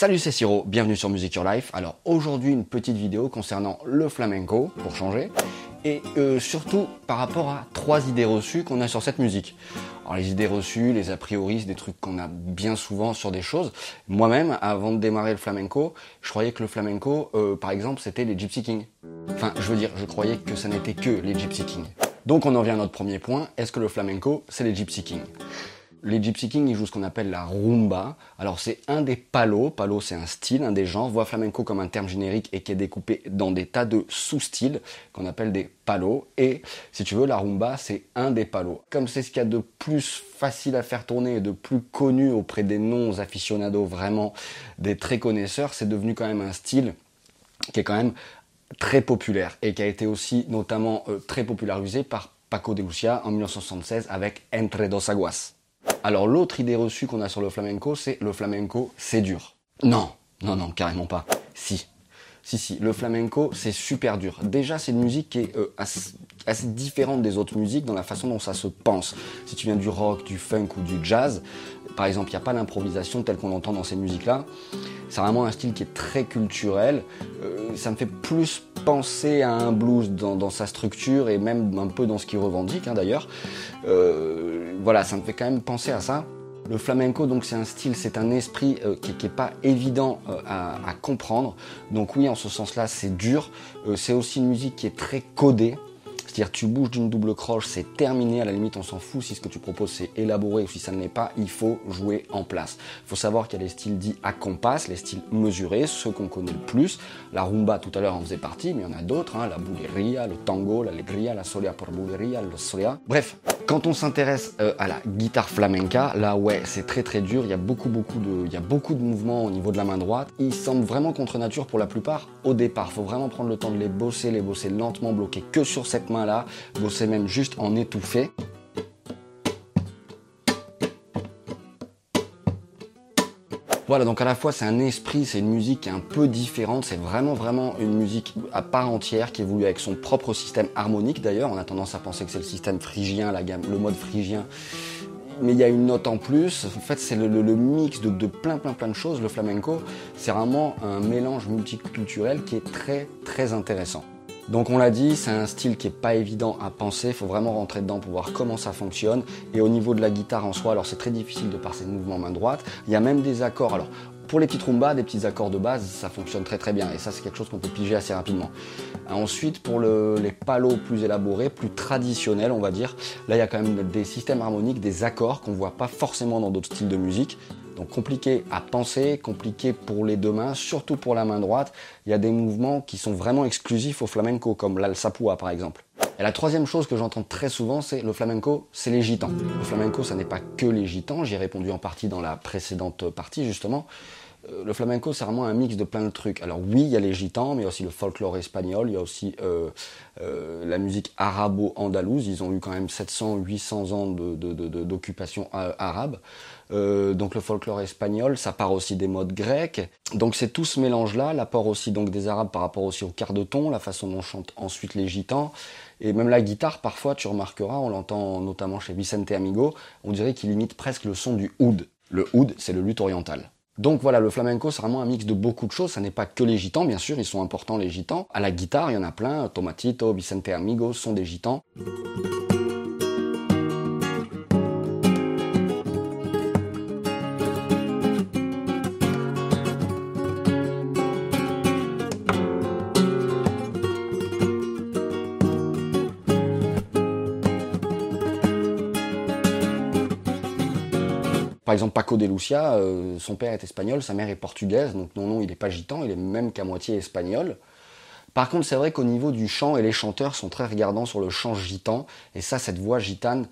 Salut c'est Siro, bienvenue sur Music Your Life. Alors aujourd'hui une petite vidéo concernant le flamenco, pour changer, et euh, surtout par rapport à trois idées reçues qu'on a sur cette musique. Alors les idées reçues, les a priori, c'est des trucs qu'on a bien souvent sur des choses. Moi-même, avant de démarrer le flamenco, je croyais que le flamenco, euh, par exemple, c'était les Gypsy Kings. Enfin, je veux dire, je croyais que ça n'était que les Gypsy Kings. Donc on en vient à notre premier point, est-ce que le flamenco, c'est les Gypsy Kings? Les Gypsy Kings, ils jouent ce qu'on appelle la rumba. Alors c'est un des palos, palo c'est un style, un des genres, voit flamenco comme un terme générique et qui est découpé dans des tas de sous-styles qu'on appelle des palos. Et si tu veux, la rumba c'est un des palos. Comme c'est ce qu'il y a de plus facile à faire tourner et de plus connu auprès des non-aficionados, vraiment des très connaisseurs, c'est devenu quand même un style qui est quand même très populaire et qui a été aussi notamment euh, très popularisé par Paco de Lucia en 1976 avec Entre dos aguas. Alors l'autre idée reçue qu'on a sur le flamenco, c'est le flamenco, c'est dur. Non, non, non, carrément pas. Si. Si, si, le flamenco, c'est super dur. Déjà, c'est une musique qui est euh, assez, différente des autres musiques dans la façon dont ça se pense. Si tu viens du rock, du funk ou du jazz, par exemple, il n'y a pas l'improvisation telle qu'on entend dans ces musiques-là. C'est vraiment un style qui est très culturel. Euh, ça me fait plus penser à un blues dans, sa structure et même un peu dans ce qu'il revendique hein, d'ailleurs. Euh, voilà, ça me fait quand même penser à ça. Le flamenco, donc, c'est un style, c'est un esprit euh, qui n'est pas évident à, à, comprendre. Donc oui, en ce sens-là, c'est dur. c'est aussi une musique qui est très codée. C'est-à-dire tu bouges d'une double croche, c'est terminé, à la limite on s'en fout si ce que tu proposes c'est élaboré ou si ça ne l'est pas, il faut jouer en place. Il faut savoir qu'il y a les styles dits à compas, les styles mesurés, ceux qu'on connaît le plus. La rumba tout à l'heure en faisait partie, mais il y en a d'autres, hein, la buleria, le tango, l'alegria, la solia por buleria, le solia. Bref, quand on s'intéresse euh, à la guitare flamenca, là ouais, c'est très très dur, il y a beaucoup beaucoup de il y a beaucoup de mouvements au niveau de la main droite. Ils semblent vraiment contre nature pour la plupart au départ. Faut vraiment prendre le temps de les bosser, les bosser lentement, bloquer que sur cette main là, bosser même juste en étouffé. Voilà, donc à la fois c'est un esprit, c'est une musique qui est un peu différente, c'est vraiment vraiment une musique à part entière qui évolue avec son propre système harmonique d'ailleurs. On a tendance à penser que c'est le système phrygien, la gamme, le mode phrygien. Mais il y a une note en plus. En fait, c'est le, mix de, de, plein plein plein de choses. Le flamenco, c'est vraiment un mélange multiculturel qui est très très intéressant. Donc on l'a dit, c'est un style qui est pas évident à penser, il faut vraiment rentrer dedans pour voir comment ça fonctionne. Et au niveau de la guitare en soi, alors c'est très difficile de passer de mouvement main droite. Il y a même des accords. Alors pour les petites rumbas, des petits accords de base, ça fonctionne très très bien. Et ça, c'est quelque chose qu'on peut piger assez rapidement. Ensuite, pour les palos plus élaborés, plus traditionnels, on va dire, là, il y a quand même des systèmes harmoniques, des accords qu'on voit pas forcément dans d'autres styles de musique. Donc compliqué à penser, compliqué pour les deux mains, surtout pour la main droite. Il y a des mouvements qui sont vraiment exclusifs au flamenco, comme l'alsapua par exemple. Et la troisième chose que j'entends très souvent, c'est le flamenco, c'est les gitans. Le flamenco, ça n'est pas que les gitans, j'y ai répondu en partie dans la précédente partie justement. Euh, le flamenco, c'est vraiment un mix de plein de trucs. Alors oui, il y a les gitans, mais il y a aussi le folklore espagnol, il y a aussi euh, euh, la musique arabo-andalouse. Ils ont eu quand même 700-800 ans d'occupation arabe. donc le folklore espagnol, ça part aussi des modes grecs. Donc c'est tout ce mélange-là, l'apport aussi donc des arabes par rapport aussi au quart de ton, la façon dont chantent ensuite les gitans. Et même la guitare, parfois, tu remarqueras, on l'entend notamment chez Vicente Amigo, on dirait qu'il imite presque le son du oud. Le oud, c'est le luth oriental. Donc voilà, le flamenco, c'est vraiment un mix de beaucoup de choses. Ça n'est pas que les gitans, bien sûr, ils sont importants les gitans. À la guitare, il y en a plein. Tomatito, Vicente Amigos sont des gitans. Par exemple, Paco de Lucia, euh, son père est espagnol, sa mère est portugaise, donc non, non, il n'est pas gitan, il est même qu'à moitié espagnol. Par contre, c'est vrai qu'au niveau du chant, et les chanteurs sont très regardants sur le chant gitan, et ça, cette voix gitane,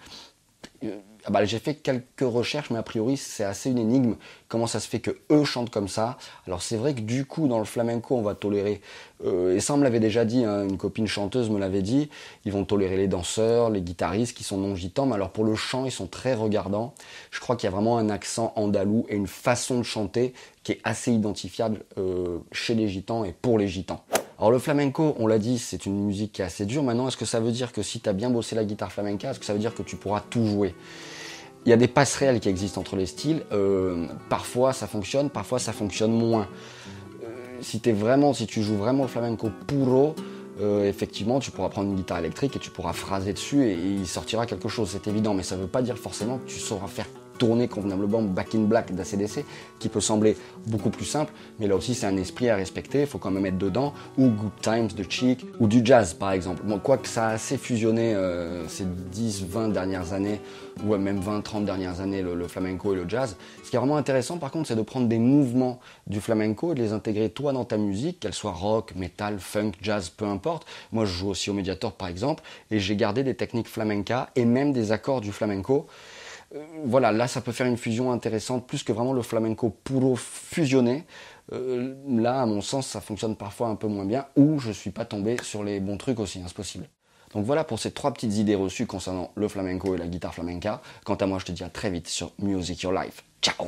ah bah, j'ai fait quelques recherches, mais a priori c'est assez une énigme. Comment ça se fait que eux chantent comme ça? Alors c'est vrai que du coup dans le flamenco on va tolérer, euh, et ça me l'avait déjà dit, hein, une copine chanteuse me l'avait dit, ils vont tolérer les danseurs, les guitaristes qui sont non gitans, mais alors pour le chant ils sont très regardants. Je crois qu'il y a vraiment un accent andalou et une façon de chanter qui est assez identifiable euh, chez les gitans et pour les gitans. Alors le flamenco, on l'a dit, c'est une musique qui est assez dure. Maintenant, est-ce que ça veut dire que si tu as bien bossé la guitare flamenca, est-ce que ça veut dire que tu pourras tout jouer? Il y a des passerelles qui existent entre les styles. Euh, parfois ça fonctionne, parfois ça fonctionne moins. Euh, si vraiment, si tu joues vraiment le flamenco puro, euh, effectivement, tu pourras prendre une guitare électrique et tu pourras phraser dessus et, et il sortira quelque chose, c'est évident. Mais ça ne veut pas dire forcément que tu sauras faire tourner convenablement Back in Black d'ACDC, qui peut sembler beaucoup plus simple, mais là aussi c'est un esprit à respecter, il faut quand même être dedans, ou Good Times de Chic, ou du jazz par exemple. Bon, quoique ça a assez fusionné euh, ces 10-20 dernières années, ou même 20-30 dernières années, le, flamenco et le jazz. Ce qui est vraiment intéressant par contre, c'est de prendre des mouvements du flamenco et de les intégrer toi dans ta musique, qu'elle soit rock, metal, funk, jazz, peu importe. Moi je joue aussi au Mediator par exemple, et j'ai gardé des techniques flamenca et même des accords du flamenco. Euh, voilà, là ça peut faire une fusion intéressante, plus que vraiment le flamenco puro fusionné. Euh, là, à mon sens, ça fonctionne parfois un peu moins bien, ou je suis pas tombé sur les bons trucs aussi, hein, c'est possible. Donc voilà pour ces trois petites idées reçues concernant le flamenco et la guitare flamenca. Quant à moi, je te dis à très vite sur Music Your Life. Ciao